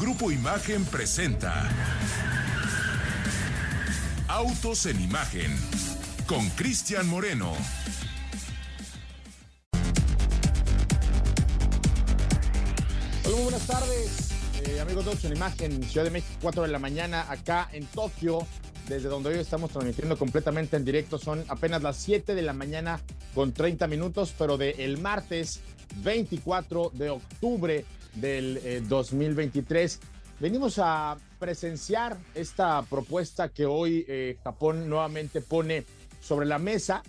Grupo Imagen presenta Autos en Imagen con Cristian Moreno. Hola, buenas tardes, eh, amigos de Autos en Imagen, Ciudad de México, 4 de la mañana, acá en Tokio, desde donde hoy estamos transmitiendo completamente en directo. Son apenas las 7 de la mañana con 30 minutos, pero de el martes 24 de octubre del 2023. Eh, Venimos a presenciar esta propuesta que hoy eh, Japón nuevamente pone sobre la mesa.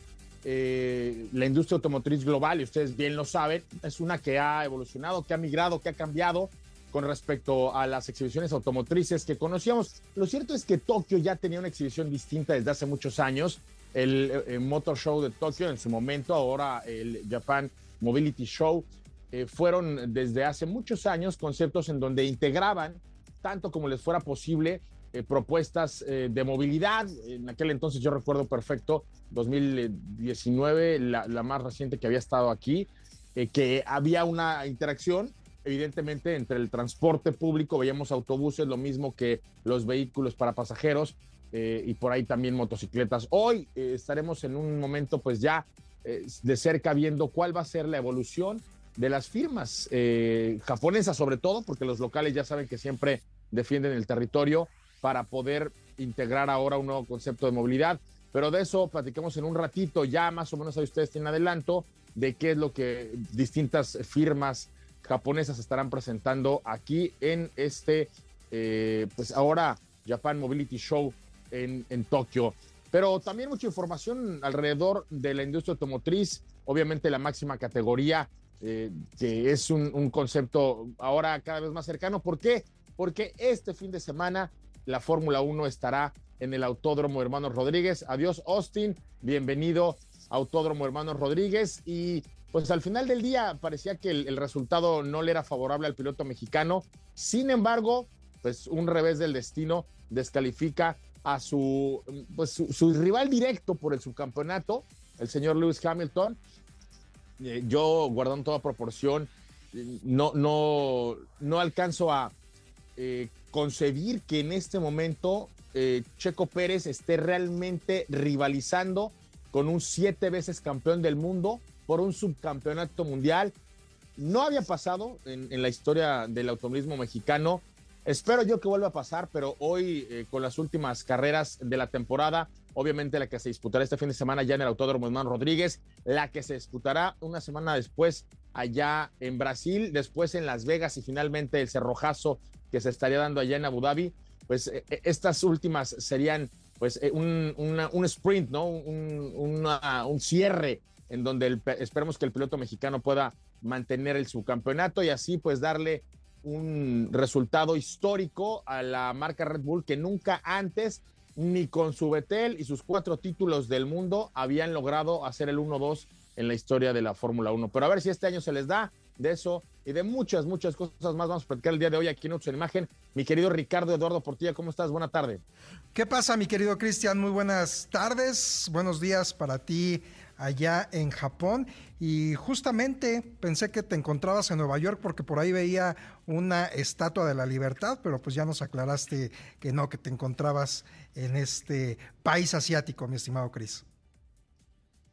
Eh, la industria automotriz global, y ustedes bien lo saben, es una que ha evolucionado, que ha migrado, que ha cambiado con respecto a las exhibiciones automotrices que conocíamos. Lo cierto es que Tokio ya tenía una exhibición distinta desde hace muchos años. El, Motor Show de Tokio en su momento, ahora el Japan Mobility Show, eh, fueron desde hace muchos años conceptos en donde integraban tanto como les fuera posible eh, propuestas eh, de movilidad. En aquel entonces yo recuerdo perfecto, 2019, la, la más reciente que había estado aquí, que había una interacción evidentemente entre el transporte público, veíamos autobuses, lo mismo que los vehículos para pasajeros y por ahí también motocicletas. Hoy estaremos en un momento pues ya de cerca viendo cuál va a ser la evolución de las firmas eh, japonesas, sobre todo, porque los locales ya saben que siempre defienden el territorio para poder integrar ahora un nuevo concepto de movilidad. Pero de eso platicamos en un ratito, ya más o menos ahí ustedes tienen adelanto de qué es lo que distintas firmas japonesas estarán presentando aquí en este, eh, pues ahora Japan Mobility Show en, en Tokio. Pero también mucha información alrededor de la industria automotriz, obviamente la máxima categoría eh, que es un, concepto ahora cada vez más cercano. ¿Por qué? Porque este fin de semana la Fórmula 1 estará en el Autódromo Hermanos Rodríguez. Adiós, Austin. Bienvenido, Autódromo Hermanos Rodríguez. Y pues al final del día parecía que el, resultado no le era favorable al piloto mexicano. Sin embargo, pues un revés del destino descalifica a su, pues, su rival directo por el subcampeonato, el señor Lewis Hamilton, eh, yo guardando toda proporción, no, no, no alcanzo a eh, concebir que en este momento eh, Checo Pérez esté realmente rivalizando con un siete veces campeón del mundo por un subcampeonato mundial. No había pasado en, en la historia del automovilismo mexicano. Espero yo que vuelva a pasar, pero hoy con las últimas carreras de la temporada, obviamente la que se disputará este fin de semana ya en el Autódromo Hermano Rodríguez, la que se disputará una semana después allá en Brasil, después en Las Vegas y finalmente el cerrojazo que se estaría dando allá en Abu Dhabi, pues eh, eh, estas últimas serían pues eh, un, sprint, ¿no? Un, un, cierre en donde esperemos que el piloto mexicano pueda mantener el subcampeonato y así pues darle un resultado histórico a la marca Red Bull que nunca antes ni con su Betel y sus cuatro títulos del mundo habían logrado hacer el 1-2 en la historia de la Fórmula 1. Pero a ver si este año se les da de eso y de muchas, muchas cosas más. Vamos a platicar el día de hoy aquí en Ocho en Imagen. Mi querido Ricardo Eduardo Portilla, ¿cómo estás? Buena tarde. ¿Qué pasa, mi querido Cristian? Muy buenas tardes. Buenos días para ti allá en Japón. Y justamente pensé que te encontrabas en Nueva York porque por ahí veía una estatua de la libertad, pero pues ya nos aclaraste que no, que te encontrabas en este país asiático, mi estimado Cris.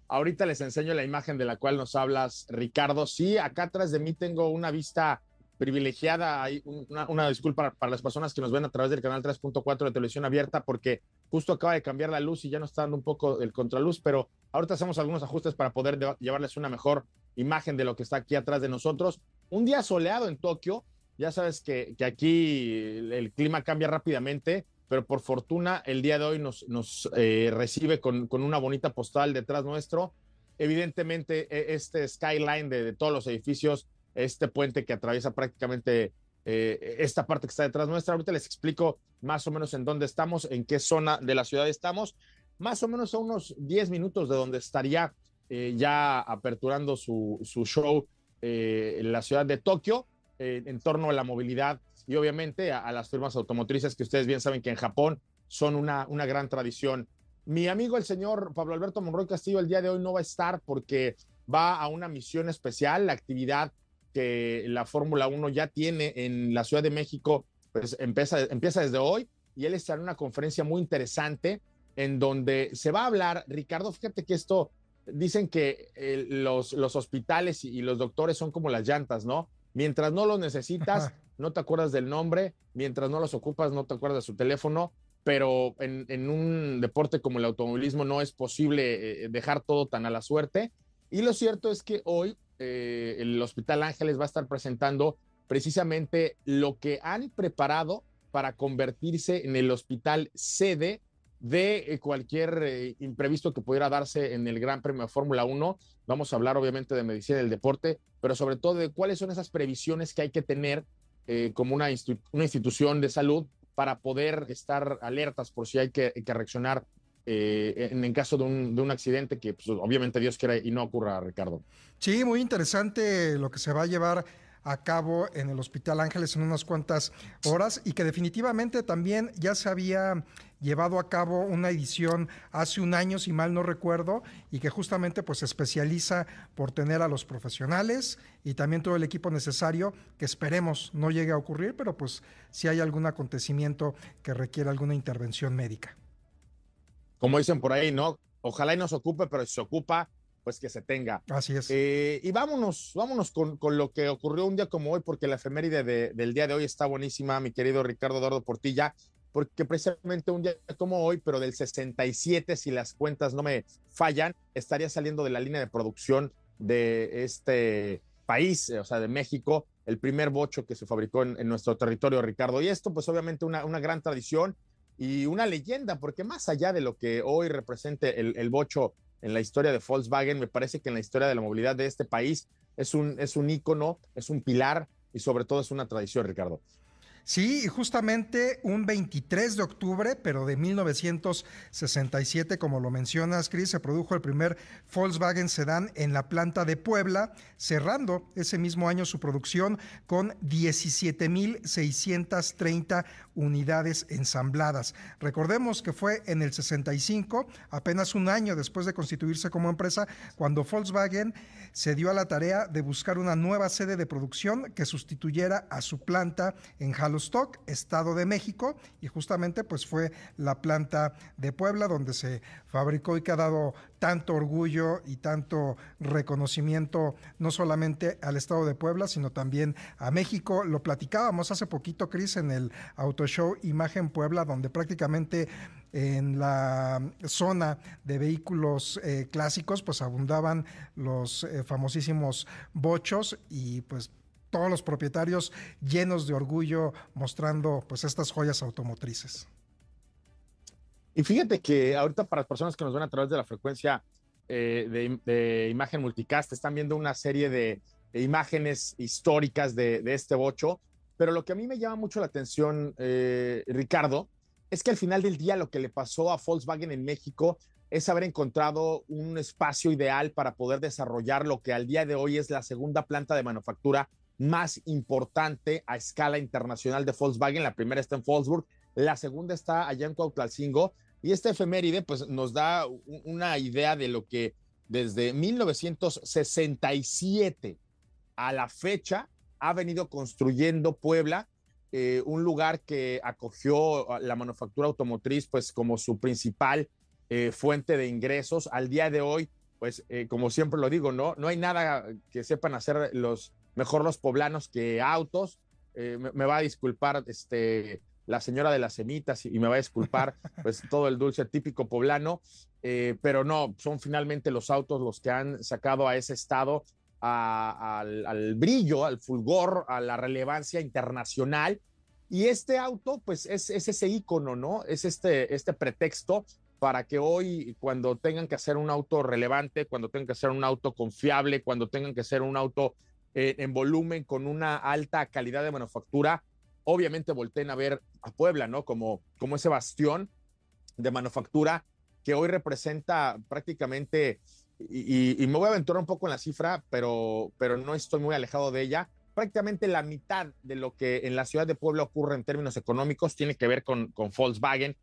Ahorita les enseño la imagen de la cual nos hablas, Ricardo. Sí, acá atrás de mí tengo una vista privilegiada. Hay una, disculpa para las personas que nos ven a través del canal 3.4 de televisión abierta porque justo acaba de cambiar la luz y ya nos está dando un poco el contraluz, pero ahorita hacemos algunos ajustes para poder llevarles una mejor imagen de lo que está aquí atrás de nosotros. Un día soleado en Tokio, ya sabes que, aquí el clima cambia rápidamente, pero por fortuna el día de hoy nos, nos eh, recibe con, con, una bonita postal detrás nuestro. Evidentemente, e, este skyline de, de todos los edificios este puente que atraviesa prácticamente eh, esta parte que está detrás nuestra. Ahorita les explico más o menos en dónde estamos, en qué zona de la ciudad estamos. Más o menos a unos 10 minutos de donde estaría eh, ya aperturando su, su show eh, en la ciudad de Tokio en torno a la movilidad y obviamente a, las firmas automotrices que ustedes bien saben que en Japón son una, una gran tradición. Mi amigo el señor Pablo Alberto Monroy Castillo el día de hoy no va a estar porque va a una misión especial, la actividad que la Fórmula 1 ya tiene en la Ciudad de México pues empieza, empieza desde hoy y él está en una conferencia muy interesante en donde se va a hablar, Ricardo, fíjate que esto, dicen que eh, los, los hospitales y, los doctores son como las llantas, ¿no? Mientras no los necesitas, no te acuerdas del nombre, mientras no los ocupas, no te acuerdas de su teléfono, pero en, un deporte como el automovilismo no es posible eh, dejar todo tan a la suerte. Y lo cierto es que hoy eh, el Hospital Ángeles va a estar presentando precisamente lo que han preparado para convertirse en el hospital sede de eh, cualquier imprevisto que pudiera darse en el Gran Premio de Fórmula 1. Vamos a hablar obviamente de medicina del deporte, pero sobre todo de cuáles son esas previsiones que hay que tener como una institución de salud para poder estar alertas por si hay que, reaccionar eh, en, caso de un, accidente que pues, obviamente Dios quiera y no ocurra, Ricardo. Sí, muy interesante lo que se va a llevar a cabo en el Hospital Ángeles en unas cuantas horas y que definitivamente también ya se había llevado a cabo una edición hace un año, si mal no recuerdo, y que justamente pues se especializa por tener a los profesionales y también todo el equipo necesario, que esperemos no llegue a ocurrir, pero pues si hay algún acontecimiento que requiera alguna intervención médica. Como dicen por ahí, ¿no? Ojalá y no se ocupe, pero si se ocupa, pues que se tenga. Así es. Eh, y vámonos, vámonos con, con, lo que ocurrió un día como hoy, porque la efeméride del día de hoy está buenísima, mi querido Ricardo Eduardo Portilla, porque precisamente un día como hoy, pero del 67, si las cuentas no me fallan, estaría saliendo de la línea de producción de este país, o sea, de México, el primer bocho que se fabricó en, nuestro territorio, Ricardo. Y esto, pues obviamente una, una, gran tradición y una leyenda, porque más allá de lo que hoy represente el, el bocho en la historia de Volkswagen, me parece que en la historia de la movilidad de este país es un, es un ícono, es un pilar y sobre todo es una tradición, Ricardo. Sí, justamente un 23 de octubre, pero de 1967, como lo mencionas, Chris, se produjo el primer Volkswagen Sedán en la planta de Puebla, cerrando ese mismo año su producción con 17.630 unidades ensambladas. Recordemos que fue en el 65, apenas un año después de constituirse como empresa, cuando Volkswagen se dio a la tarea de buscar una nueva sede de producción que sustituyera a su planta en Stock, Estado de México, y justamente pues fue la planta de Puebla donde se fabricó y que ha dado tanto orgullo y tanto reconocimiento no solamente al Estado de Puebla, sino también a México. Lo platicábamos hace poquito, Cris, en el Auto Show Imagen Puebla, donde prácticamente en la zona de vehículos eh, clásicos, pues abundaban los eh, famosísimos bochos y pues todos los propietarios llenos de orgullo mostrando pues estas joyas automotrices. Y fíjate que ahorita para las personas que nos ven a través de la frecuencia eh, de, imagen multicast, están viendo una serie de, imágenes históricas de, este bocho, pero lo que a mí me llama mucho la atención, eh, Ricardo, es que al final del día lo que le pasó a Volkswagen en México es haber encontrado un espacio ideal para poder desarrollar lo que al día de hoy es la segunda planta de manufactura más importante a escala internacional de Volkswagen. La primera está en Wolfsburg, la segunda está allá en Cuautlalcingo. Y esta efeméride pues nos da una idea de lo que desde 1967 a la fecha ha venido construyendo Puebla, eh, un lugar que acogió la manufactura automotriz pues como su principal eh, fuente de ingresos. Al día de hoy, pues eh, como siempre lo digo, no, no hay nada que sepan hacer los mejor los poblanos que autos. Eh, me, va a disculpar este, la señora de las semitas y, me va a disculpar pues todo el dulce típico poblano, eh, pero no, son finalmente los autos los que han sacado a ese estado al, brillo, al fulgor, a la relevancia internacional. Y este auto, pues es, es ese icono, ¿no? Es este, este pretexto para que hoy, cuando tengan que hacer un auto relevante, cuando tengan que hacer un auto confiable, cuando tengan que hacer un auto eh, en volumen, con una alta calidad de manufactura, obviamente volteen a ver a Puebla, ¿no? Como, como ese bastión de manufactura que hoy representa prácticamente, y, me voy a aventurar un poco en la cifra, pero, pero no estoy muy alejado de ella, prácticamente la mitad de lo que en la ciudad de Puebla ocurre en términos económicos tiene que ver con, con Volkswagen.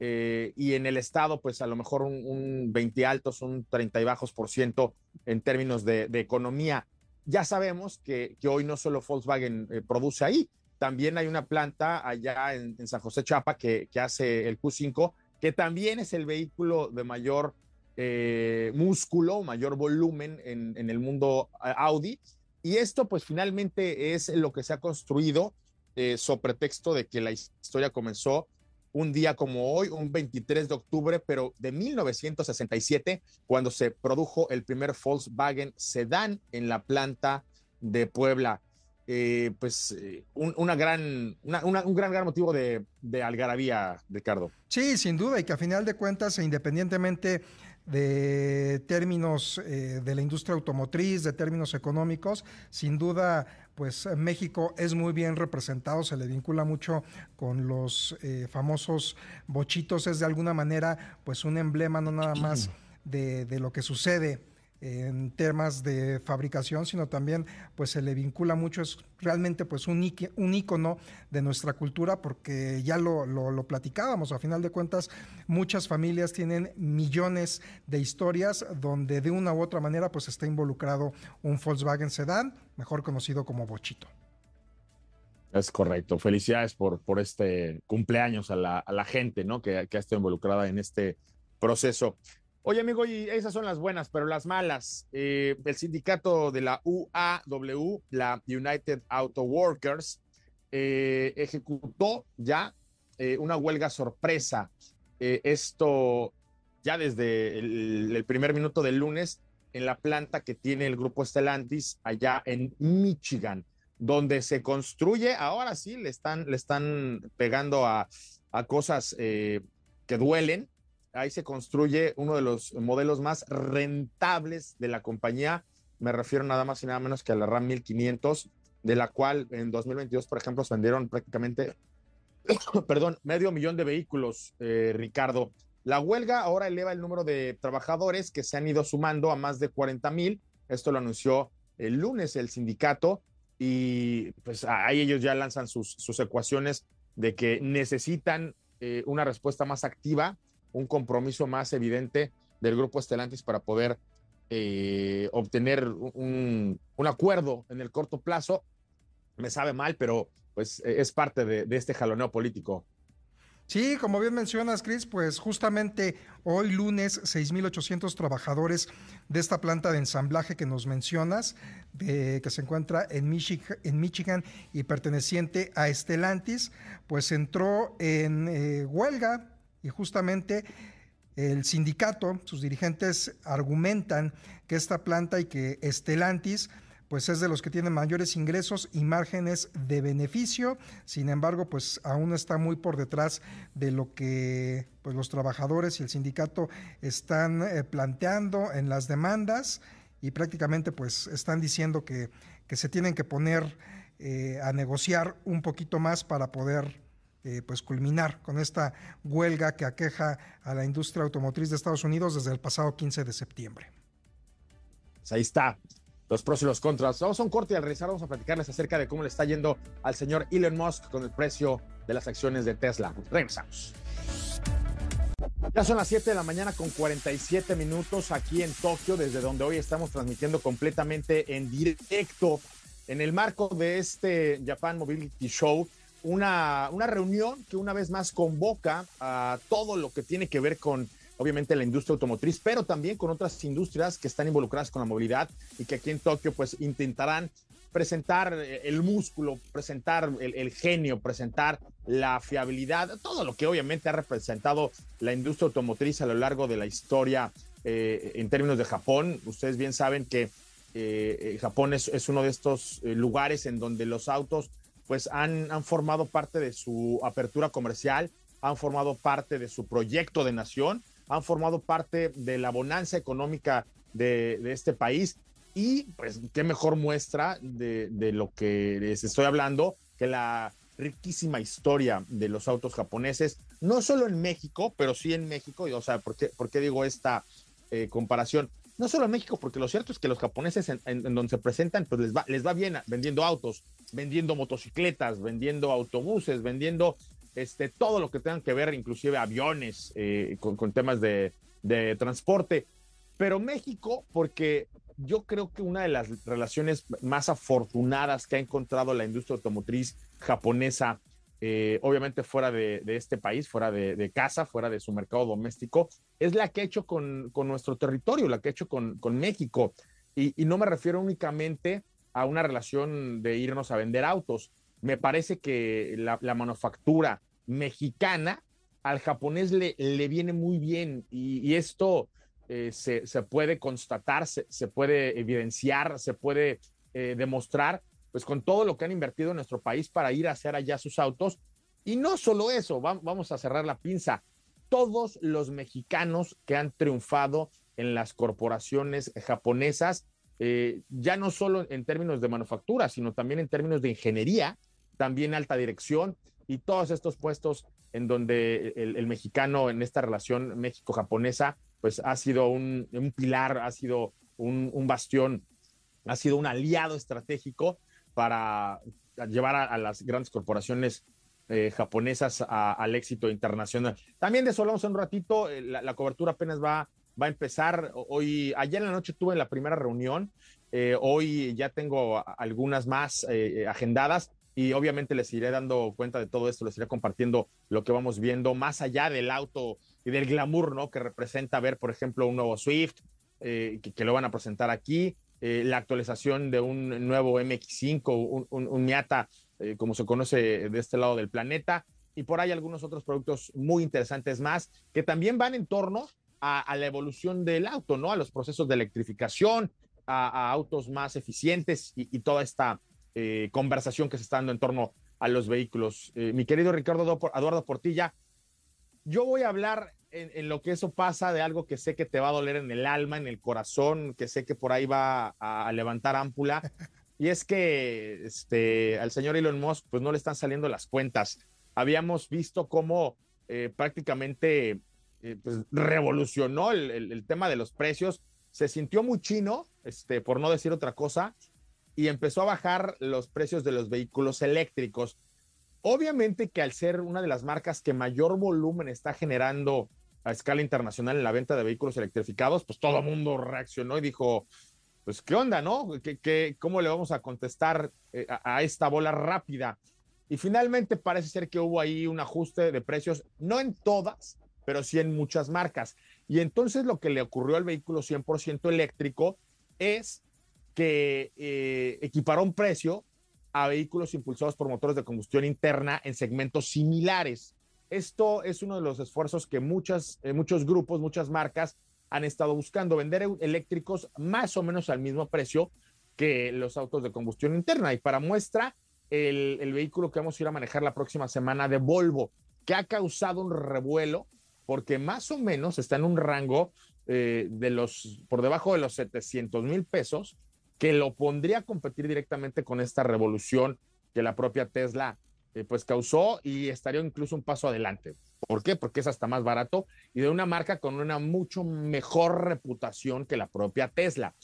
Eh, y en el estado, pues a lo mejor un, 20 altos, un 30 y bajos por ciento en términos de economía ya sabemos que, hoy no solo Volkswagen eh, produce ahí, también hay una planta allá en, San José Chapa que, hace el Q5, que también es el vehículo de mayor eh, músculo, mayor volumen en, el mundo Audi. Y esto pues finalmente es lo que se ha construido eh, sobre pretexto de que la historia comenzó un día como hoy, un 23 de octubre, pero de 1967, cuando se produjo el primer Volkswagen Sedan en la planta de Puebla. Eh, pues eh, un, gran, un gran, gran motivo de, algarabía, Ricardo. Sí, sin duda, y que a final de cuentas, independientemente de términos eh, de la industria automotriz, de términos económicos, sin duda, pues México es muy bien representado, se le vincula mucho con los eh, famosos bochitos, es de alguna manera pues un emblema no nada más de, de lo que sucede en temas de fabricación, sino también pues se le vincula mucho, es realmente pues un, un ícono de nuestra cultura porque ya lo, platicábamos, a final de cuentas muchas familias tienen millones de historias donde de una u otra manera pues está involucrado un Volkswagen Sedan, mejor conocido como Bochito. Es correcto. Felicidades por, por este cumpleaños a la, gente ¿no? que ha estado involucrada en este proceso. Oye, amigo, y esas son las buenas, pero las malas. Eh, el sindicato de la UAW, la United Auto Workers, eh, ejecutó ya eh, una huelga sorpresa. esto ya desde el, primer minuto del lunes en la planta que tiene el grupo Stellantis allá en Michigan, donde se construye, ahora sí, le están, le están pegando a, a cosas que duelen ahí se construye uno de los modelos más rentables de la compañía. Me refiero nada más y nada menos que a la RAM 1500, de la cual en 2022, por ejemplo, se vendieron prácticamente, perdón, medio millón de vehículos, eh, Ricardo. La huelga ahora eleva el número de trabajadores que se han ido sumando a más de 40 mil. Esto lo anunció el lunes el sindicato y pues ahí ellos ya lanzan sus, sus ecuaciones de que necesitan eh, una respuesta más activa un compromiso más evidente del grupo Estelantis para poder eh, obtener un, acuerdo en el corto plazo. Me sabe mal, pero pues es parte de, este jaloneo político. Sí, como bien mencionas, Chris, pues justamente hoy lunes 6.800 trabajadores de esta planta de ensamblaje que nos mencionas, que se encuentra en Michigan, en Michigan y perteneciente a Estelantis, pues entró en eh, huelga y justamente el sindicato, sus dirigentes argumentan que esta planta y que Estelantis pues es de los que tienen mayores ingresos y márgenes de beneficio. Sin embargo, pues aún está muy por detrás de lo que pues los trabajadores y el sindicato están eh, planteando en las demandas y prácticamente pues están diciendo que, que se tienen que poner eh, a negociar un poquito más para poder eh, pues culminar con esta huelga que aqueja a la industria automotriz de Estados Unidos desde el pasado 15 de septiembre. Pues ahí está, los pros y los contras. Vamos a un corte y al regresar vamos a platicarles acerca de cómo le está yendo al señor Elon Musk con el precio de las acciones de Tesla. Regresamos. Ya son las 7 de la mañana con 47 minutos aquí en Tokio, desde donde hoy estamos transmitiendo completamente en directo en el marco de este Japan Mobility Show una, una reunión que una vez más convoca a todo lo que tiene que ver con obviamente la industria automotriz, pero también con otras industrias que están involucradas con la movilidad y que aquí en Tokio pues intentarán presentar el músculo, presentar el, genio, presentar la fiabilidad, todo lo que obviamente ha representado la industria automotriz a lo largo de la historia eh, en términos de Japón. Ustedes bien saben que eh, eh, Japón es, es, uno de estos lugares en donde los autos pues han, formado parte de su apertura comercial, han formado parte de su proyecto de nación, han formado parte de la bonanza económica de, este país. Y pues qué mejor muestra de, lo que les estoy hablando que la riquísima historia de los autos japoneses, no solo en México, pero sí en México, y, o sea, ¿por qué, por qué digo esta eh, comparación? No solo en México, porque lo cierto es que los japoneses en, en, donde se presentan, pues les va, les va bien vendiendo autos, vendiendo motocicletas, vendiendo autobuses, vendiendo este, todo lo que tengan que ver, inclusive aviones, eh, con, temas de, transporte. Pero México, porque yo creo que una de las relaciones más afortunadas que ha encontrado la industria automotriz japonesa, eh, obviamente fuera de, este país, fuera de, casa, fuera de su mercado doméstico, es la que ha hecho con, nuestro territorio, la que ha hecho con, México. Y, no me refiero únicamente a una relación de irnos a vender autos. Me parece que la, manufactura mexicana al japonés le, le viene muy bien y, esto eh, se, puede constatar, se, puede evidenciar, se puede eh, demostrar pues con todo lo que han invertido en nuestro país para ir a hacer allá sus autos. Y no solo eso, vamos a cerrar la pinza. Todos los mexicanos que han triunfado en las corporaciones japonesas, eh, ya no solo en términos de manufactura, sino también en términos de ingeniería, también alta dirección y todos estos puestos en donde el, mexicano en esta relación México-japonesa, pues ha sido un, pilar, ha sido un, bastión, ha sido un aliado estratégico para llevar a, las grandes corporaciones eh, japonesas al éxito internacional. También de eso un ratito, eh, la, cobertura apenas va, va a empezar. Hoy, ayer en la noche tuve la primera reunión, eh, hoy ya tengo algunas más agendadas y obviamente les iré dando cuenta de todo esto, les iré compartiendo lo que vamos viendo más allá del auto y del glamour, ¿no? Que representa ver, por ejemplo, un nuevo Swift, que, que, lo van a presentar aquí, eh, la actualización de un nuevo MX5, un, Miata, eh, como se conoce de este lado del planeta, y por ahí algunos otros productos muy interesantes más que también van en torno a, la evolución del auto, ¿no? A los procesos de electrificación, a, autos más eficientes y, toda esta eh, conversación que se está dando en torno a los vehículos. mi querido Ricardo Eduardo Portilla, yo voy a hablar en, lo que eso pasa de algo que sé que te va a doler en el alma, en el corazón, que sé que por ahí va a, levantar ámpula. Y es que este, al señor Elon Musk pues no le están saliendo las cuentas. Habíamos visto cómo eh, prácticamente eh, pues, revolucionó el, tema de los precios. Se sintió muy chino, este, por no decir otra cosa, y empezó a bajar los precios de los vehículos eléctricos. Obviamente que al ser una de las marcas que mayor volumen está generando a escala internacional en la venta de vehículos electrificados, pues todo el mundo reaccionó y dijo, pues qué onda, ¿no? ¿Qué, cómo le vamos a contestar eh, a, esta bola rápida? Y finalmente parece ser que hubo ahí un ajuste de precios, no en todas, pero sí en muchas marcas. Y entonces lo que le ocurrió al vehículo 100% eléctrico es que eh, equiparó un precio a vehículos impulsados por motores de combustión interna en segmentos similares. Esto es uno de los esfuerzos que muchas, eh, muchos grupos, muchas marcas han estado buscando, vender eléctricos más o menos al mismo precio que los autos de combustión interna. Y para muestra, el, vehículo que vamos a ir a manejar la próxima semana de Volvo, que ha causado un revuelo porque más o menos está en un rango eh, de los, por debajo de los 700 mil pesos, que lo pondría a competir directamente con esta revolución que la propia Tesla eh, pues causó y estaría incluso un paso adelante. ¿Por qué? Porque es hasta más barato y de una marca con una mucho mejor reputación que la propia Tesla.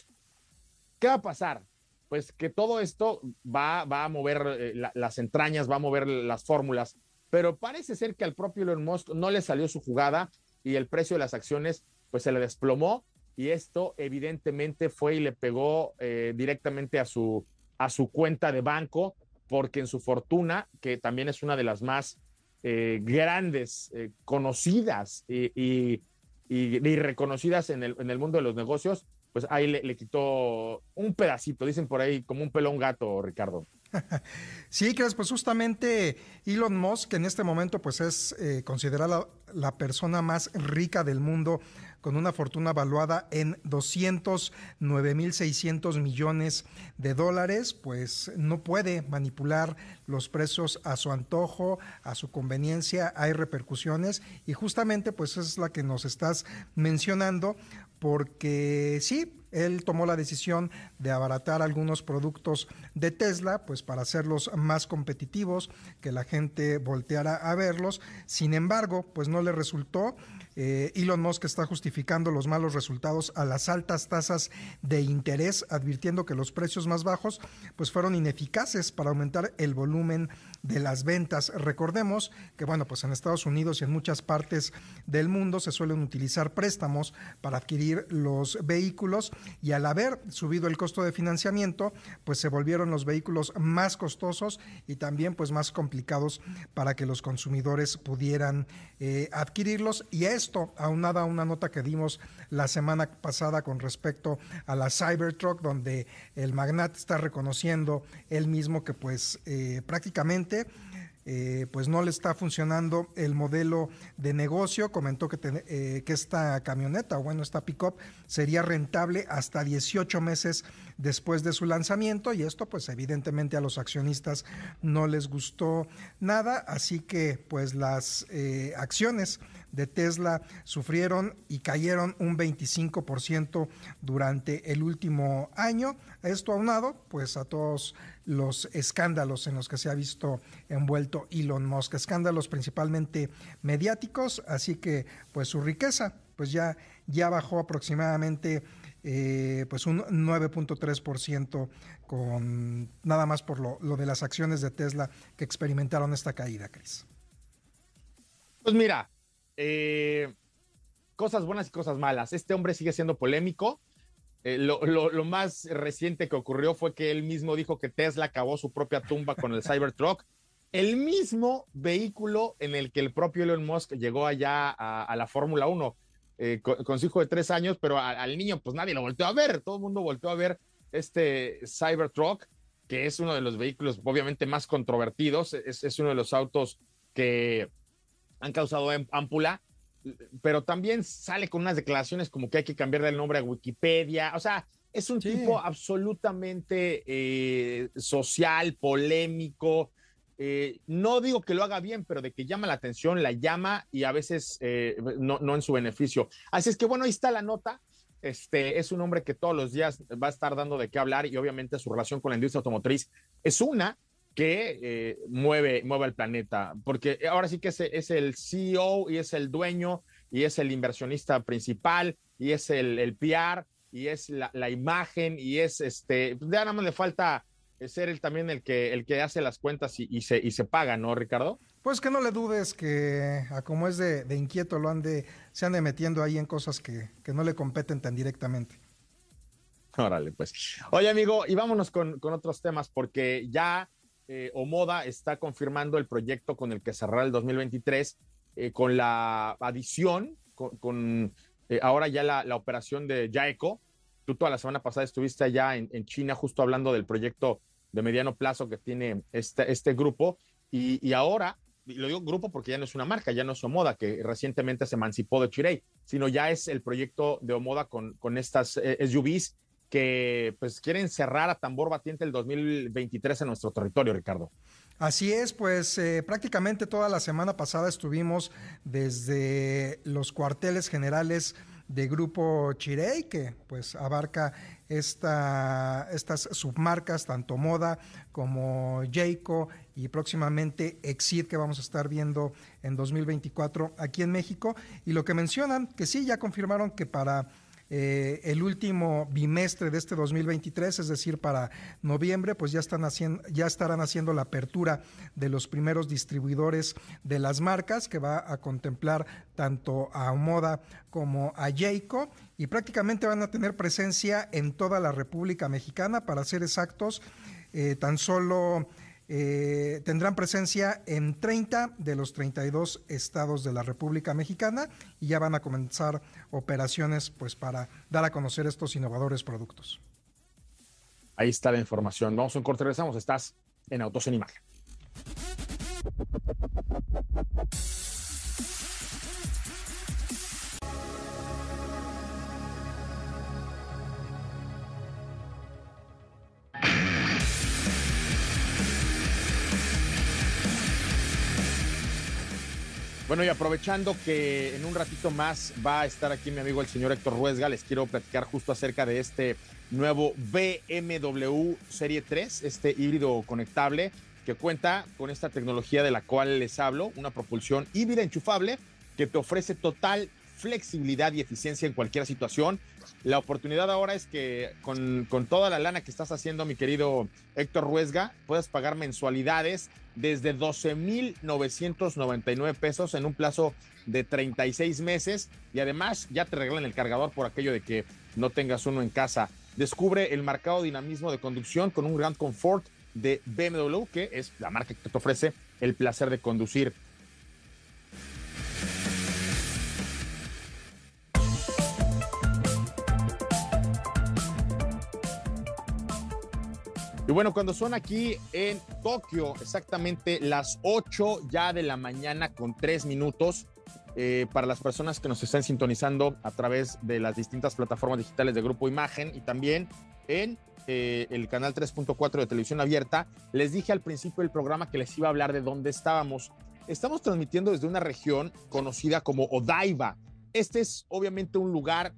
¿Qué va a pasar? Pues que todo esto va, va a mover eh, las entrañas, va a mover las fórmulas, pero parece ser que al propio Elon Musk no le salió su jugada y el precio de las acciones pues se le desplomó y esto evidentemente fue y le pegó eh, directamente a su, a su cuenta de banco porque en su fortuna, que también es una de las más eh, grandes, eh, conocidas y, reconocidas en el, en el, mundo de los negocios, pues ahí le, quitó un pedacito, dicen por ahí, como un pelón gato, Ricardo. Sí, crees, pues justamente Elon Musk en este momento pues es eh, considerada la persona más rica del mundo con una fortuna valuada en 209.600 millones de dólares, pues no puede manipular los precios a su antojo, a su conveniencia, hay repercusiones. Y justamente pues es la que nos estás mencionando porque sí, él tomó la decisión de abaratar algunos productos de Tesla, pues para hacerlos más competitivos, que la gente volteara a verlos. Sin embargo, pues no le resultó. Eh, Elon Musk está justificando los malos resultados a las altas tasas de interés, advirtiendo que los precios más bajos pues fueron ineficaces para aumentar el volumen de las ventas. Recordemos que bueno, pues en Estados Unidos y en muchas partes del mundo se suelen utilizar préstamos para adquirir los vehículos y al haber subido el costo de financiamiento, pues se volvieron los vehículos más costosos y también pues más complicados para que los consumidores pudieran eh, adquirirlos. Y esto, aunada a una nota que dimos la semana pasada con respecto a la Cybertruck, donde el magnate está reconociendo él mismo que pues eh, prácticamente eh, pues no le está funcionando el modelo de negocio. Comentó que, eh, que esta camioneta, o bueno, esta pickup sería rentable hasta 18 meses después de su lanzamiento y esto pues evidentemente a los accionistas no les gustó nada, así que pues las eh, acciones de Tesla sufrieron y cayeron un 25% durante el último año. Esto aunado pues a todos los escándalos en los que se ha visto envuelto Elon Musk, escándalos principalmente mediáticos, así que pues su riqueza pues ya, ya bajó aproximadamente eh, pues un 9.3% con nada más por lo, lo, de las acciones de Tesla que experimentaron esta caída, Cris. Pues mira, eh, cosas buenas y cosas malas. Este hombre sigue siendo polémico. Eh, lo, más reciente que ocurrió fue que él mismo dijo que Tesla acabó su propia tumba con el Cybertruck, el mismo vehículo en el que el propio Elon Musk llegó allá a, la Fórmula 1 eh, con, su hijo de tres años, pero al niño pues nadie lo volteó a ver, todo el mundo volteó a ver este Cybertruck, que es uno de los vehículos obviamente más controvertidos, es uno de los autos que han causado ámpula pero también sale con unas declaraciones como que hay que cambiarle el nombre a Wikipedia. O sea, es un tipo absolutamente eh, social, polémico. Eh, no digo que lo haga bien, pero de que llama la atención, la llama y a veces eh, no, no, en su beneficio. Así es que bueno, ahí está la nota. Este es un hombre que todos los días va a estar dando de qué hablar y obviamente su relación con la industria automotriz es una, que eh, mueve, mueve el planeta, porque ahora sí que es, es, el CEO y es el dueño y es el inversionista principal y es el, el PR y es la, la, imagen y es este, ya nada más le falta ser él también el que, el que hace las cuentas y, y, se, y se paga, ¿no, Ricardo? Pues que no le dudes que a como es de, de inquieto lo ande, se ande metiendo ahí en cosas que, que no le competen tan directamente. Órale, pues. Oye, amigo, y vámonos con, con otros temas, porque ya eh, Omoda está confirmando el proyecto con el que cerrará el 2023 eh, con la adición, con, eh, ahora ya la, operación de Yaeco. Tú toda la semana pasada estuviste allá en, China justo hablando del proyecto de mediano plazo que tiene este, este grupo y, ahora y lo digo grupo porque ya no es una marca, ya no es Omoda, que recientemente se emancipó de Chirey, sino ya es el proyecto de Omoda con, con estas SUVs que pues quieren cerrar a tambor batiente el 2023 en nuestro territorio, Ricardo. Así es, pues eh, prácticamente toda la semana pasada estuvimos desde los cuarteles generales de Grupo Chirey, que pues abarca esta, estas submarcas, tanto Moda como Jayco y próximamente Exit, que vamos a estar viendo en 2024 aquí en México. Y lo que mencionan, que sí, ya confirmaron que para eh, el último bimestre de este 2023, es decir, para noviembre, pues ya, están haciendo, ya estarán haciendo la apertura de los primeros distribuidores de las marcas, que va a contemplar tanto a Moda como a Jayco, y prácticamente van a tener presencia en toda la República Mexicana, para ser exactos, eh, tan solo eh, tendrán presencia en 30 de los 32 estados de la República Mexicana y ya van a comenzar operaciones pues para dar a conocer estos innovadores productos. Ahí está la información. Vamos a un corte, regresamos. Estás en Autos en Imagen. Bueno, y aprovechando que en un ratito más va a estar aquí mi amigo el señor Héctor Ruesga, les quiero platicar justo acerca de este nuevo BMW Serie 3, este híbrido conectable que cuenta con esta tecnología de la cual les hablo, una propulsión híbrida enchufable que te ofrece total flexibilidad y eficiencia en cualquier situación. La oportunidad ahora es que con, con toda la lana que estás haciendo, mi querido Héctor Ruesga, puedas pagar mensualidades desde 12,999 pesos en un plazo de 36 meses y además ya te regalan el cargador por aquello de que no tengas uno en casa. Descubre el marcado dinamismo de conducción con un gran confort de BMW, que es la marca que te ofrece el placer de conducir. Y bueno, cuando son aquí en Tokio, exactamente las 8 ya de la mañana con 3 minutos, eh, para las personas que nos están sintonizando a través de las distintas plataformas digitales de Grupo Imagen y también en eh, el canal 3.4 de televisión abierta, les dije al principio del programa que les iba a hablar de dónde estábamos. Estamos transmitiendo desde una región conocida como Odaiba. Este es obviamente un lugar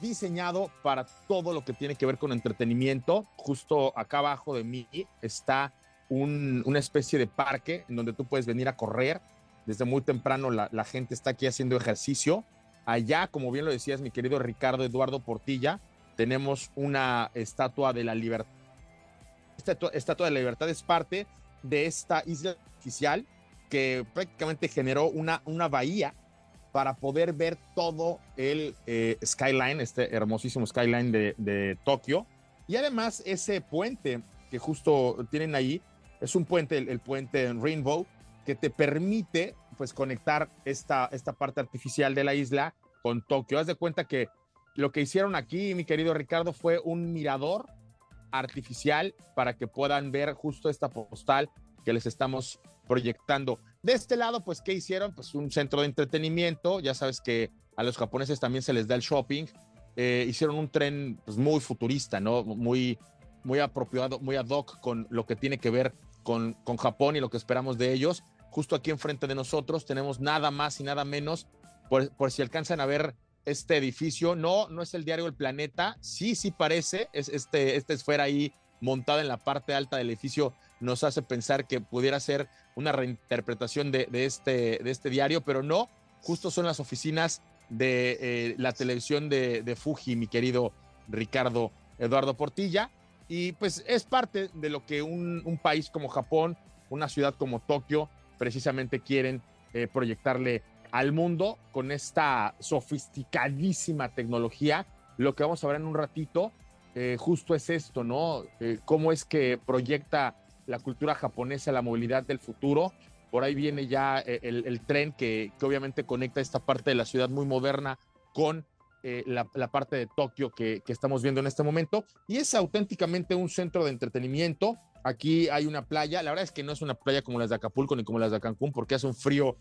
diseñado para todo lo que tiene que ver con entretenimiento. Justo acá abajo de mí está una especie de parque en donde tú puedes venir a correr. Desde muy temprano la, gente está aquí haciendo ejercicio. Allá, como bien lo decías, mi querido Ricardo Eduardo Portilla, tenemos una estatua de la libertad. Esta estatua de la libertad es parte de esta isla oficial que prácticamente generó una, una bahía para poder ver todo el eh, skyline, este hermosísimo skyline de, de, Tokio. Y además ese puente que justo tienen ahí, es un puente, el, el, puente Rainbow, que te permite pues conectar esta, esta parte artificial de la isla con Tokio. Haz de cuenta que lo que hicieron aquí, mi querido Ricardo, fue un mirador artificial para que puedan ver justo esta postal que les estamos proyectando. De este lado, pues, ¿qué hicieron? Pues un centro de entretenimiento. Ya sabes que a los japoneses también se les da el shopping. Eh, hicieron un tren pues, muy futurista, ¿no? Muy, muy apropiado, muy ad hoc con lo que tiene que ver con, con Japón y lo que esperamos de ellos. Justo aquí enfrente de nosotros tenemos nada más y nada menos, por, si alcanzan a ver este edificio. No, no es el diario El Planeta. Sí, sí parece. Es este, esta esfera ahí montada en la parte alta del edificio nos hace pensar que pudiera ser una reinterpretación de, este, de este diario, pero no. Justo son las oficinas de eh, la televisión de, Fuji, mi querido Ricardo Eduardo Portilla. Y pues es parte de lo que un, país como Japón, una ciudad como Tokio, precisamente quieren eh, proyectarle al mundo con esta sofisticadísima tecnología. Lo que vamos a ver en un ratito eh, justo es esto, ¿no? Cómo es que proyecta la cultura japonesa la movilidad del futuro. Por ahí viene ya eh, el, el tren que, que, obviamente conecta esta parte de la ciudad muy moderna con eh, la, la, parte de Tokio que, que estamos viendo en este momento. Y es auténticamente un centro de entretenimiento. Aquí hay una playa. La verdad es que no es una playa como las de Acapulco ni como las de Cancún porque hace un frío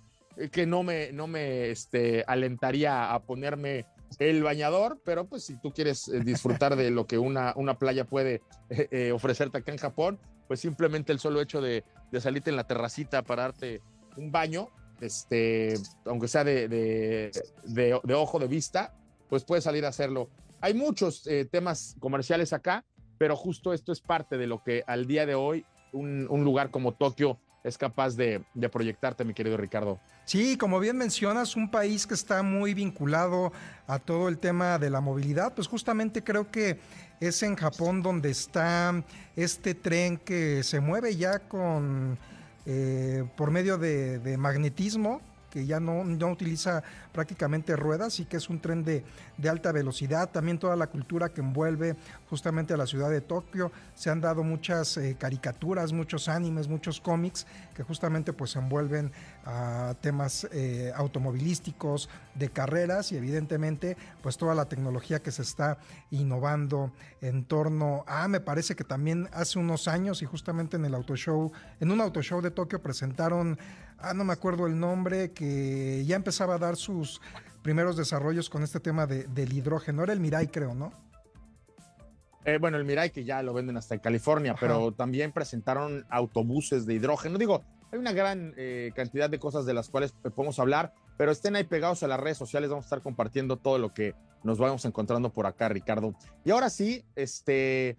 que no me, no me este, alentaría a ponerme el bañador, pero pues si tú quieres eh, disfrutar de lo que una, una playa puede eh, eh, ofrecerte acá en Japón, pues simplemente el solo hecho de, de, salirte en la terracita para darte un baño, este, aunque sea de, de, de, ojo de vista, pues puedes salir a hacerlo. Hay muchos eh, temas comerciales acá, pero justo esto es parte de lo que al día de hoy un, un lugar como Tokio es capaz de, de, proyectarte, mi querido Ricardo. Sí, como bien mencionas, un país que está muy vinculado a todo el tema de la movilidad, pues justamente creo que es en Japón donde está este tren que se mueve ya con eh, por medio de, magnetismo que ya no, no, utiliza prácticamente ruedas y que es un tren de, de, alta velocidad. También toda la cultura que envuelve justamente a la ciudad de Tokio. Se han dado muchas eh, caricaturas, muchos animes, muchos cómics que justamente pues envuelven a temas eh, automovilísticos, de carreras y evidentemente pues toda la tecnología que se está innovando en torno a, me parece que también hace unos años y justamente en el auto show, en un auto show de Tokio presentaron ah, no me acuerdo el nombre, que ya empezaba a dar sus primeros desarrollos con este tema de, del hidrógeno. Era el Mirai, creo, ¿no? Eh, bueno, el Mirai que ya lo venden hasta en California, Ajá. pero también presentaron autobuses de hidrógeno. Digo, hay una gran eh, cantidad de cosas de las cuales podemos hablar, pero estén ahí pegados a las redes sociales, vamos a estar compartiendo todo lo que nos vamos encontrando por acá, Ricardo. Y ahora sí, este,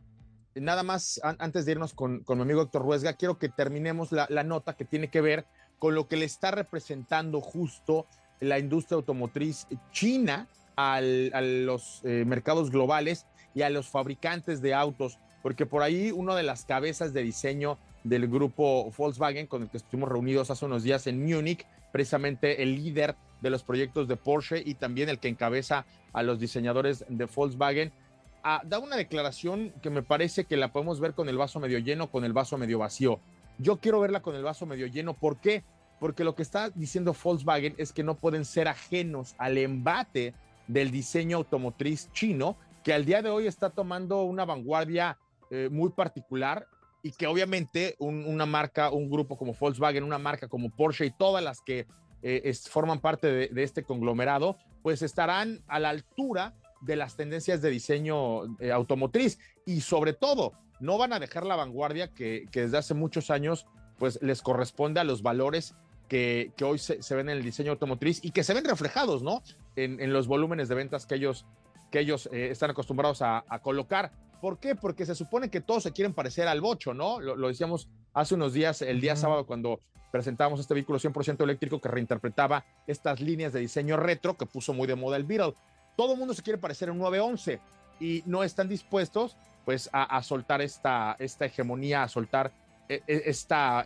nada más an antes de irnos con, con, mi amigo Héctor Ruesga, quiero que terminemos la, la nota que tiene que ver con lo que le está representando justo la industria automotriz china a los eh, mercados globales y a los fabricantes de autos, porque por ahí uno de las cabezas de diseño del grupo Volkswagen con el que estuvimos reunidos hace unos días en Múnich, precisamente el líder de los proyectos de Porsche y también el que encabeza a los diseñadores de Volkswagen, ah, da una declaración que me parece que la podemos ver con el vaso medio lleno, con el vaso medio vacío. Yo quiero verla con el vaso medio lleno. ¿Por qué? Porque lo que está diciendo Volkswagen es que no pueden ser ajenos al embate del diseño automotriz chino que al día de hoy está tomando una vanguardia eh, muy particular y que obviamente una marca, un grupo como Volkswagen, una marca como Porsche y todas las que eh, forman parte de, este conglomerado, pues estarán a la altura de las tendencias de diseño eh, automotriz y sobre todo no van a dejar la vanguardia que, desde hace muchos años pues les corresponde a los valores que, hoy se, ven en el diseño automotriz y que se ven reflejados, ¿no? En, los volúmenes de ventas que ellos que ellos eh, están acostumbrados a, colocar. ¿Por qué? Porque se supone que todos se quieren parecer al bocho, ¿no? Lo, decíamos hace unos días, el día sábado, cuando presentamos este vehículo 100% eléctrico que reinterpretaba estas líneas de diseño retro que puso muy de moda el Beetle. Todo el mundo se quiere parecer a un 911 y no están dispuestos pues a, soltar esta, esta hegemonía, a soltar eh, eh, esta,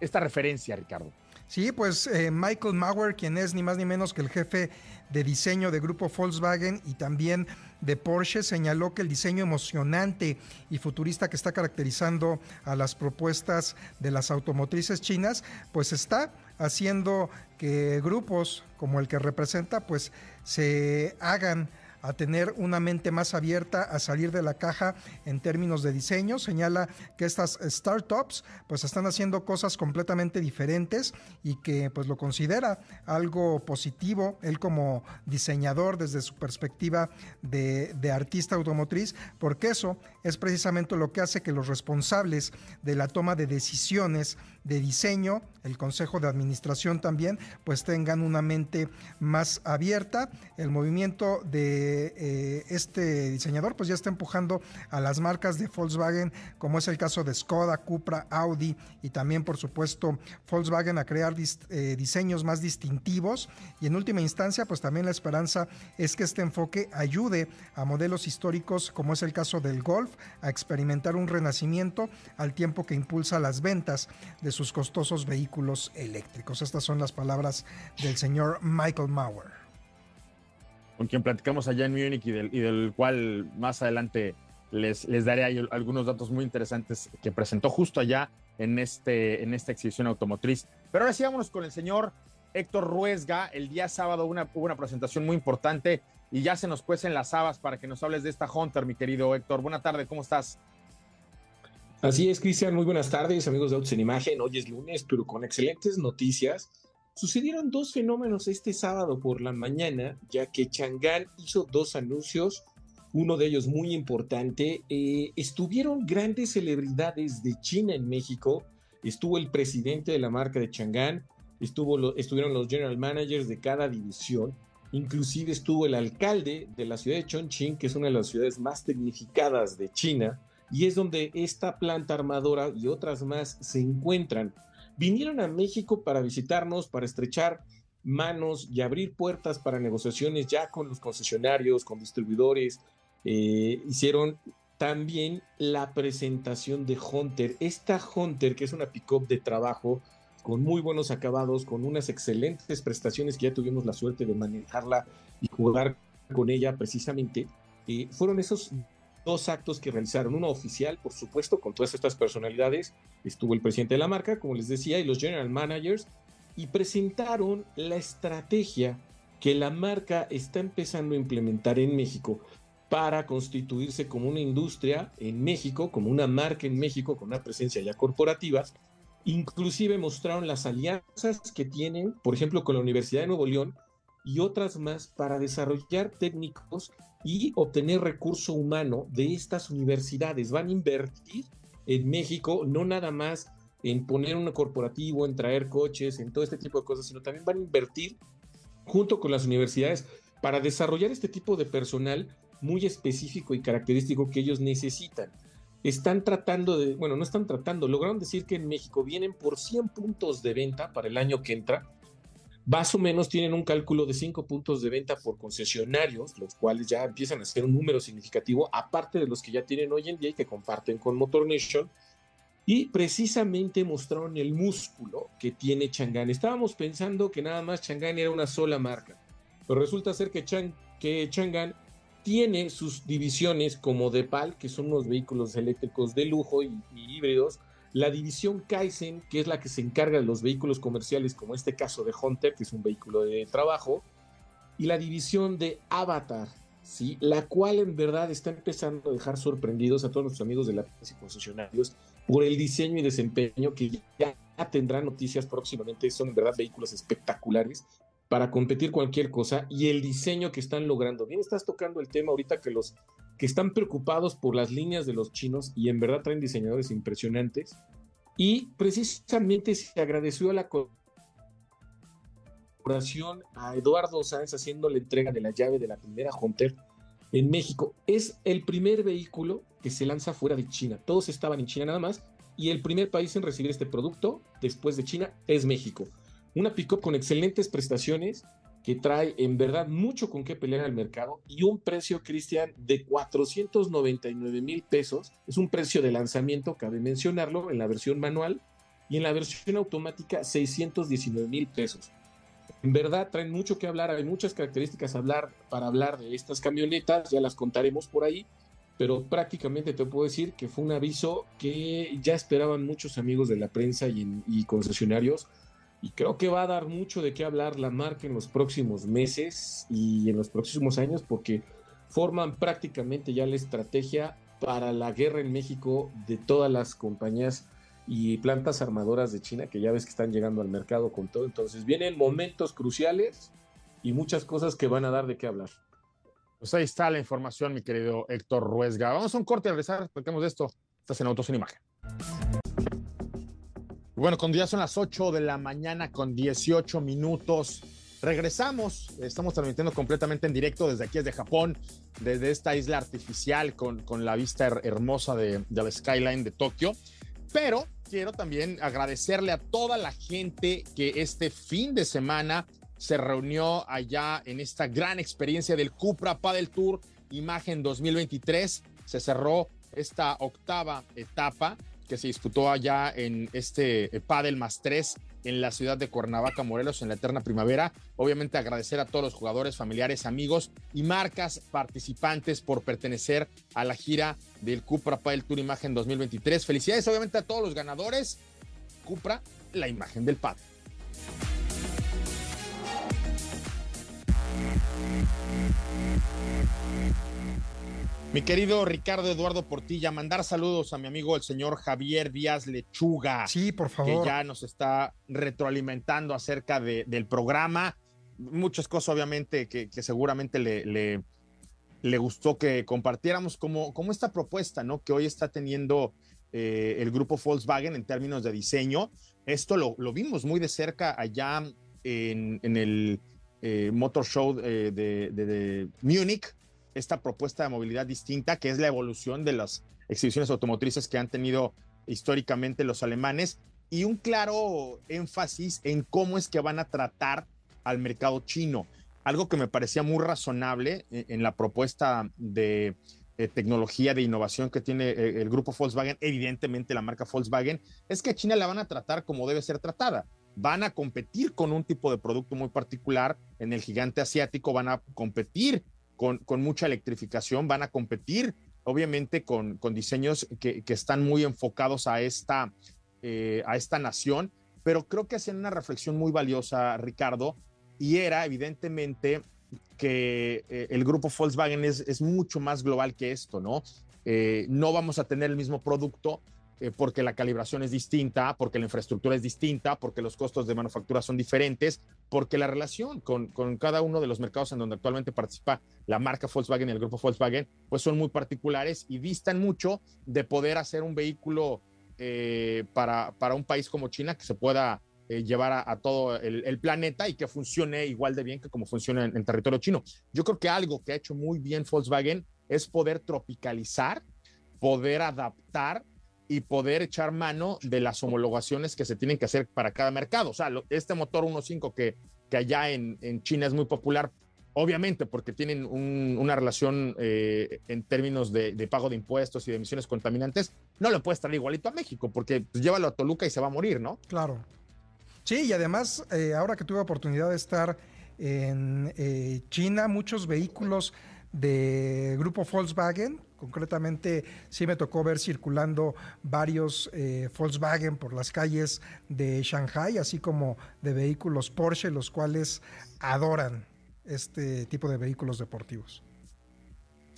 esta referencia, Ricardo. Sí, pues eh, Michael Mauer, quien es ni más ni menos que el jefe de diseño de grupo Volkswagen y también de Porsche, señaló que el diseño emocionante y futurista que está caracterizando a las propuestas de las automotrices chinas, pues está haciendo que grupos como el que representa, pues se hagan a tener una mente más abierta, a salir de la caja en términos de diseño. Señala que estas startups pues están haciendo cosas completamente diferentes y que pues lo considera algo positivo, él como diseñador desde su perspectiva de, de artista automotriz, porque eso es precisamente lo que hace que los responsables de la toma de decisiones de diseño, el Consejo de Administración también, pues tengan una mente más abierta. El movimiento de eh, este diseñador pues ya está empujando a las marcas de Volkswagen, como es el caso de Skoda, Cupra, Audi y también por supuesto Volkswagen a crear eh, diseños más distintivos. Y en última instancia pues también la esperanza es que este enfoque ayude a modelos históricos como es el caso del Golf a experimentar un renacimiento al tiempo que impulsa las ventas de sus costosos vehículos eléctricos. Estas son las palabras del señor Michael Mauer. Con quien platicamos allá en Múnich y del, cual más adelante les, daré algunos datos muy interesantes que presentó justo allá en, este, en esta exhibición automotriz. Pero ahora sí vámonos con el señor Héctor Ruesga. El día sábado hubo una presentación muy importante y ya se nos cuecen las habas para que nos hables de esta Hunter, mi querido Héctor. Buena tarde, ¿cómo estás? Así es, Cristian. Muy buenas tardes, amigos de Autos en Imagen. Hoy es lunes, pero con excelentes noticias. Sucedieron dos fenómenos este sábado por la mañana, ya que Chang'an hizo dos anuncios, uno de ellos muy importante. Eh, estuvieron grandes celebridades de China en México. Estuvo el presidente de la marca de Chang'an, estuvo estuvieron los general managers de cada división. Inclusive estuvo el alcalde de la ciudad de Chongqing, que es una de las ciudades más tecnificadas de China y es donde esta planta armadora y otras más se encuentran. Vinieron a México para visitarnos, para estrechar manos y abrir puertas para negociaciones ya con los concesionarios, con distribuidores. Eh, hicieron también la presentación de Hunter. Esta Hunter, que es una pick-up de trabajo con muy buenos acabados, con unas excelentes prestaciones que ya tuvimos la suerte de manejarla y jugar con ella precisamente, eh, fueron esos dos actos que realizaron, uno oficial, por supuesto, con todas estas personalidades, estuvo el presidente de la marca, como les decía, y los general managers, y presentaron la estrategia que la marca está empezando a implementar en México para constituirse como una industria en México, como una marca en México, con una presencia ya corporativa. Inclusive mostraron las alianzas que tienen, por ejemplo, con la Universidad de Nuevo León y otras más para desarrollar técnicos y obtener recurso humano de estas universidades. Van a invertir en México, no nada más en poner un corporativo, en traer coches, en todo este tipo de cosas, sino también van a invertir junto con las universidades para desarrollar este tipo de personal muy específico y característico que ellos necesitan. Están tratando de, bueno, no están tratando, lograron decir que en México vienen por 100 puntos de venta para el año que entra más o menos tienen un cálculo de cinco puntos de venta por concesionarios, los cuales ya empiezan a ser un número significativo, aparte de los que ya tienen hoy en día y que comparten con Motor Nation. Y precisamente mostraron el músculo que tiene Chang'an. Estábamos pensando que nada más Chang'an era una sola marca, pero resulta ser que, Chang, que Chang'an tiene sus divisiones como Depal, que son unos vehículos eléctricos de lujo y, y híbridos, la división Kaizen, que es la que se encarga de los vehículos comerciales, como este caso de Hunter, que es un vehículo de trabajo, y la división de Avatar, ¿sí? la cual en verdad está empezando a dejar sorprendidos a todos nuestros amigos de la y concesionarios por el diseño y desempeño que ya tendrán noticias próximamente. Son en verdad vehículos espectaculares para competir cualquier cosa y el diseño que están logrando. Bien, estás tocando el tema ahorita que los que están preocupados por las líneas de los chinos y en verdad traen diseñadores impresionantes. Y precisamente se agradeció a la colaboración a Eduardo Sáenz haciendo la entrega de la llave de la primera Hunter en México. Es el primer vehículo que se lanza fuera de China. Todos estaban en China nada más y el primer país en recibir este producto después de China es México. Una pickup con excelentes prestaciones que trae en verdad mucho con qué pelear al mercado y un precio, Cristian, de 499 mil pesos. Es un precio de lanzamiento, cabe mencionarlo, en la versión manual y en la versión automática 619 mil pesos. En verdad traen mucho que hablar, hay muchas características hablar, para hablar de estas camionetas, ya las contaremos por ahí, pero prácticamente te puedo decir que fue un aviso que ya esperaban muchos amigos de la prensa y, y concesionarios y creo que va a dar mucho de qué hablar la marca en los próximos meses y en los próximos años porque forman prácticamente ya la estrategia para la guerra en México de todas las compañías y plantas armadoras de China que ya ves que están llegando al mercado con todo. Entonces vienen momentos cruciales y muchas cosas que van a dar de qué hablar. Pues ahí está la información, mi querido Héctor Ruesga. Vamos a un corte a regresar, platicamos de esto. Estás en Autos en Imagen. Bueno, cuando ya son las 8 de la mañana con 18 minutos, regresamos. Estamos transmitiendo completamente en directo desde aquí, desde Japón, desde esta isla artificial con, con la vista hermosa de, la skyline de Tokio. Pero quiero también agradecerle a toda la gente que este fin de semana se reunió allá en esta gran experiencia del Cupra Padel Tour Imagen 2023. Se cerró esta octava etapa que se disputó allá en este eh, Padel más 3 en la ciudad de Cuernavaca, Morelos, en la eterna primavera. Obviamente agradecer a todos los jugadores, familiares, amigos y marcas participantes por pertenecer a la gira del Cupra Padel Tour Imagen 2023. Felicidades obviamente a todos los ganadores. Cupra, la imagen del padre. Mi querido Ricardo Eduardo Portilla, mandar saludos a mi amigo el señor Javier Díaz Lechuga. Sí, por favor. Que ya nos está retroalimentando acerca de, del programa. Muchas cosas, obviamente, que, que seguramente le, le, le, gustó que compartiéramos, como, como esta propuesta, ¿no? Que hoy está teniendo eh, el grupo Volkswagen en términos de diseño. Esto lo, lo vimos muy de cerca allá en, en el eh, Motor Show eh, de, de, de Múnich esta propuesta de movilidad distinta, que es la evolución de las exhibiciones automotrices que han tenido históricamente los alemanes y un claro énfasis en cómo es que van a tratar al mercado chino. Algo que me parecía muy razonable en la propuesta de, de tecnología, de innovación que tiene el grupo Volkswagen, evidentemente la marca Volkswagen, es que a China la van a tratar como debe ser tratada. Van a competir con un tipo de producto muy particular en el gigante asiático, van a competir con, mucha electrificación, van a competir obviamente con, diseños que, están muy enfocados a esta, eh, a esta nación, pero creo que hacían una reflexión muy valiosa, Ricardo, y era evidentemente que eh, el grupo Volkswagen es, es, mucho más global que esto, ¿no? Eh, no vamos a tener el mismo producto, eh, porque la calibración es distinta, porque la infraestructura es distinta, porque los costos de manufactura son diferentes, porque la relación con, con, cada uno de los mercados en donde actualmente participa la marca Volkswagen y el grupo Volkswagen, pues son muy particulares y distan mucho de poder hacer un vehículo eh, para, para un país como China que se pueda eh, llevar a, a todo el, el, planeta y que funcione igual de bien que como funciona en, en territorio chino. Yo creo que algo que ha hecho muy bien Volkswagen es poder tropicalizar, poder adaptar y poder echar mano de las homologaciones que se tienen que hacer para cada mercado. O sea, este motor 1.5 que, que allá en, en China es muy popular, obviamente porque tienen una relación eh, en términos de, pago de impuestos y de emisiones contaminantes, no lo puedes traer igualito a México, porque pues, llévalo a Toluca y se va a morir, ¿no? Claro. Sí, y además, eh, ahora que tuve oportunidad de estar en eh, China, muchos vehículos de grupo Volkswagen, concretamente sí me tocó ver circulando varios Volkswagen por las calles de Shanghai, así como de vehículos Porsche, los cuales adoran este tipo de vehículos deportivos.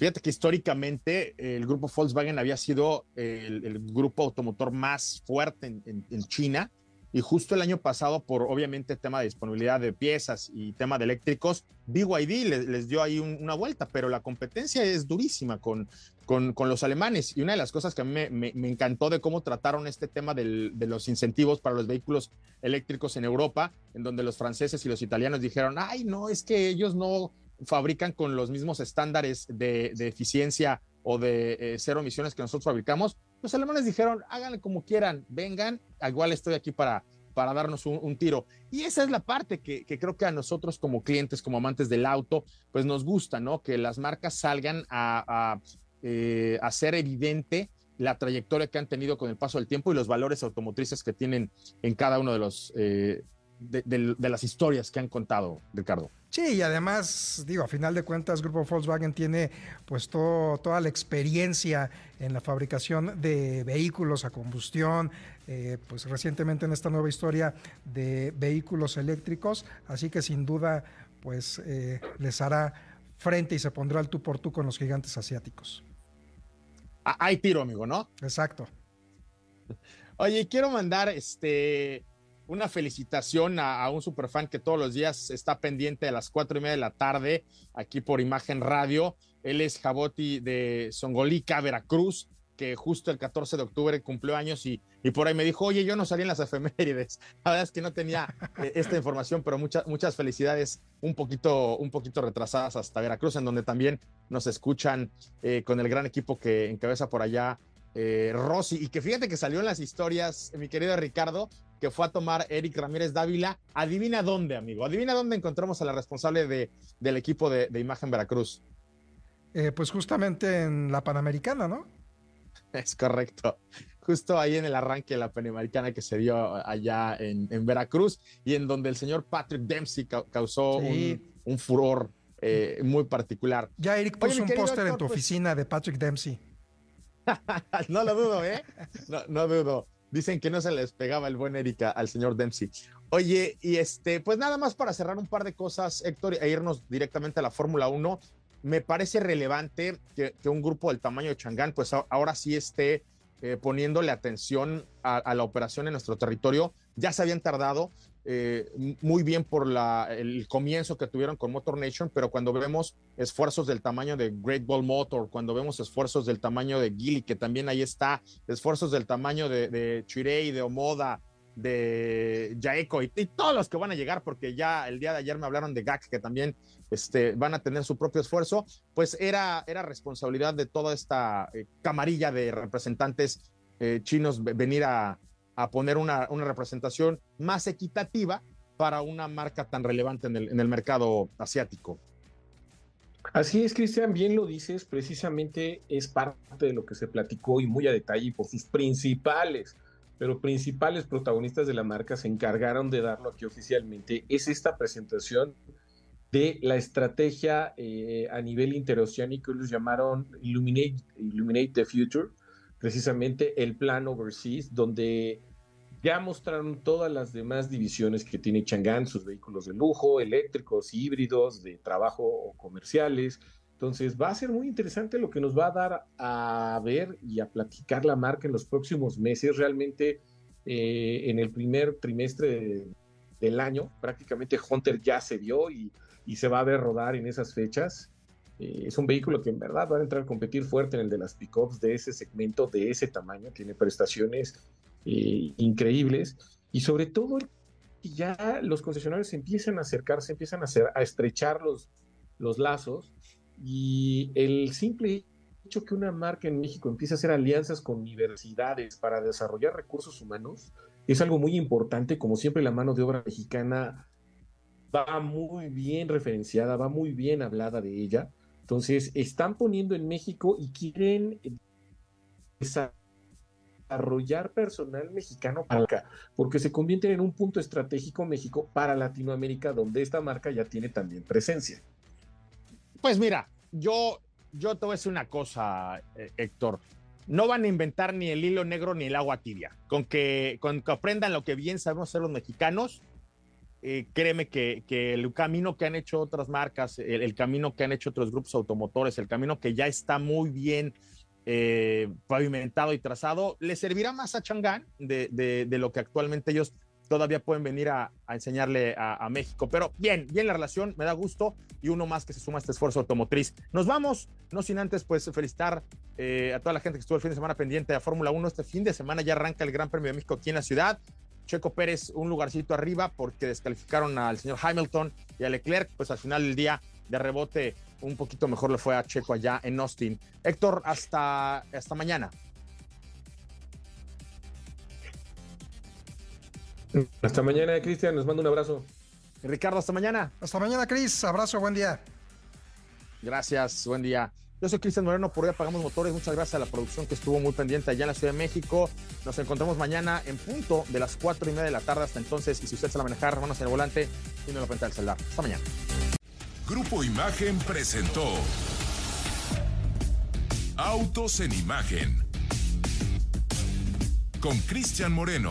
Fíjate que históricamente el grupo Volkswagen había sido el, grupo automotor más fuerte en, China y justo el año pasado, por obviamente tema de disponibilidad de piezas y tema de eléctricos, BYD les, les dio ahí una vuelta, pero la competencia es durísima con, con, los alemanes. Y una de las cosas que a mí me, encantó de cómo trataron este tema de los incentivos para los vehículos eléctricos en Europa, en donde los franceses y los italianos dijeron, ay, no, es que ellos no fabrican con los mismos estándares de, eficiencia o de eh, cero emisiones que nosotros fabricamos. Los alemanes dijeron, háganle como quieran, vengan, igual estoy aquí para, para darnos un, tiro. Y esa es la parte que, creo que a nosotros como clientes, como amantes del auto, pues nos gusta, ¿no? Que las marcas salgan a, eh, hacer evidente la trayectoria que han tenido con el paso del tiempo y los valores automotrices que tienen en cada uno de los eh, de, las historias que han contado, Ricardo. Sí, y además, digo, a final de cuentas, Grupo Volkswagen tiene pues toda la experiencia en la fabricación de vehículos a combustión, eh, pues recientemente en esta nueva historia de vehículos eléctricos, así que sin duda, pues eh, les hará frente y se pondrá el tú por tú con los gigantes asiáticos. Ah, hay tiro, amigo, ¿no? Exacto. Oye, quiero mandar este una felicitación a, un superfan que todos los días está pendiente a las cuatro y media de la tarde aquí por Imagen Radio. Él es Jaboti de Songolica, Veracruz, que justo el 14 de octubre cumplió años y, y por ahí me dijo, oye, yo no salí en las efemérides. La verdad es que no tenía eh, esta información, pero muchas muchas felicidades un poquito, un poquito retrasadas hasta Veracruz, en donde también nos escuchan eh, con el gran equipo que encabeza por allá eh, Rossi. Y que fíjate que salió en las historias, mi querido Ricardo, que fue a tomar Eric Ramírez Dávila. Adivina dónde, amigo. Adivina dónde encontramos a la responsable de, del equipo de, Imagen Veracruz. Eh, pues justamente en la Panamericana, ¿no? Es correcto. Justo ahí en el arranque de la Panamericana que se dio allá en, Veracruz y en donde el señor Patrick Dempsey causó un, furor eh, muy particular. Ya Eric puso un póster en tu pues oficina de Patrick Dempsey. no lo dudo, ¿eh? No, no dudo. Dicen que no se les pegaba el buen Erika al señor Dempsey. Oye, y este, pues nada más para cerrar un par de cosas, Héctor, e irnos directamente a la Fórmula 1. Me parece relevante que, un grupo del tamaño de Changán, pues ahora sí esté eh, poniéndole atención a, la operación en nuestro territorio. Ya se habían tardado, eh, muy bien por el comienzo que tuvieron con Motor Nation, pero cuando vemos esfuerzos del tamaño de Great Ball Motor, cuando vemos esfuerzos del tamaño de Gilly, que también ahí está, esfuerzos del tamaño de, de Chirei, de Omoda, de Jaeco y, todos los que van a llegar, porque ya el día de ayer me hablaron de GAC, que también este, van a tener su propio esfuerzo, pues era, era responsabilidad de toda esta eh, camarilla de representantes eh, chinos venir a, a poner una, una, representación más equitativa para una marca tan relevante en el, en el mercado asiático. Así es, Cristian, bien lo dices, precisamente es parte de lo que se platicó y muy a detalle por sus principales, pero principales protagonistas de la marca se encargaron de darlo aquí oficialmente. Es esta presentación de la estrategia eh, a nivel interoceánico, ellos llamaron Illuminate, Illuminate the Future, precisamente el plan overseas, donde ya mostraron todas las demás divisiones que tiene Chang'an, sus vehículos de lujo, eléctricos, híbridos, de trabajo o comerciales. Entonces va a ser muy interesante lo que nos va a dar a ver y a platicar la marca en los próximos meses. Realmente eh, en el primer trimestre del año, prácticamente Hunter ya se vio y, y se va a ver rodar en esas fechas. Eh, es un vehículo que en verdad va a entrar a competir fuerte en el de las pickups de ese segmento, de ese tamaño, tiene prestaciones eh, increíbles y sobre todo ya los concesionarios empiezan a acercarse, empiezan a, hacer, a estrechar los, los lazos y el simple hecho que una marca en México empiece a hacer alianzas con universidades para desarrollar recursos humanos es algo muy importante, como siempre la mano de obra mexicana va muy bien referenciada, va muy bien hablada de ella. Entonces, están poniendo en México y quieren desarrollar personal mexicano para acá, porque se convierte en un punto estratégico México para Latinoamérica, donde esta marca ya tiene también presencia. Pues mira, yo, yo te voy a decir una cosa, eh, Héctor. No van a inventar ni el hilo negro ni el agua tibia. Con que, con que aprendan lo que bien sabemos hacer los mexicanos, eh, créeme que, el camino que han hecho otras marcas, el, camino que han hecho otros grupos automotores, el camino que ya está muy bien eh, pavimentado y trazado, le servirá más a Changán de, lo que actualmente ellos todavía pueden venir a, enseñarle a, a, México. Pero bien, bien la relación, me da gusto y uno más que se suma a este esfuerzo automotriz. Nos vamos, no sin antes pues felicitar eh, a toda la gente que estuvo el fin de semana pendiente a Fórmula 1. Este fin de semana ya arranca el Gran Premio de México aquí en la ciudad. Checo Pérez un lugarcito arriba porque descalificaron al señor Hamilton y a Leclerc, pues al final del día de rebote un poquito mejor le fue a Checo allá en Austin. Héctor, hasta, hasta mañana. Hasta mañana, Cristian, nos manda un abrazo. Ricardo, hasta mañana. Hasta mañana, Cris. Abrazo, buen día. Gracias, buen día. Yo soy Cristian Moreno, por hoy apagamos motores. Muchas gracias a la producción que estuvo muy pendiente allá en la Ciudad de México. Nos encontramos mañana en punto de las cuatro y media de la tarde. Hasta entonces, y si usted se la manejar, manos en el volante y no lo frente al celular. Hasta mañana. Grupo Imagen presentó Autos en Imagen con Cristian Moreno.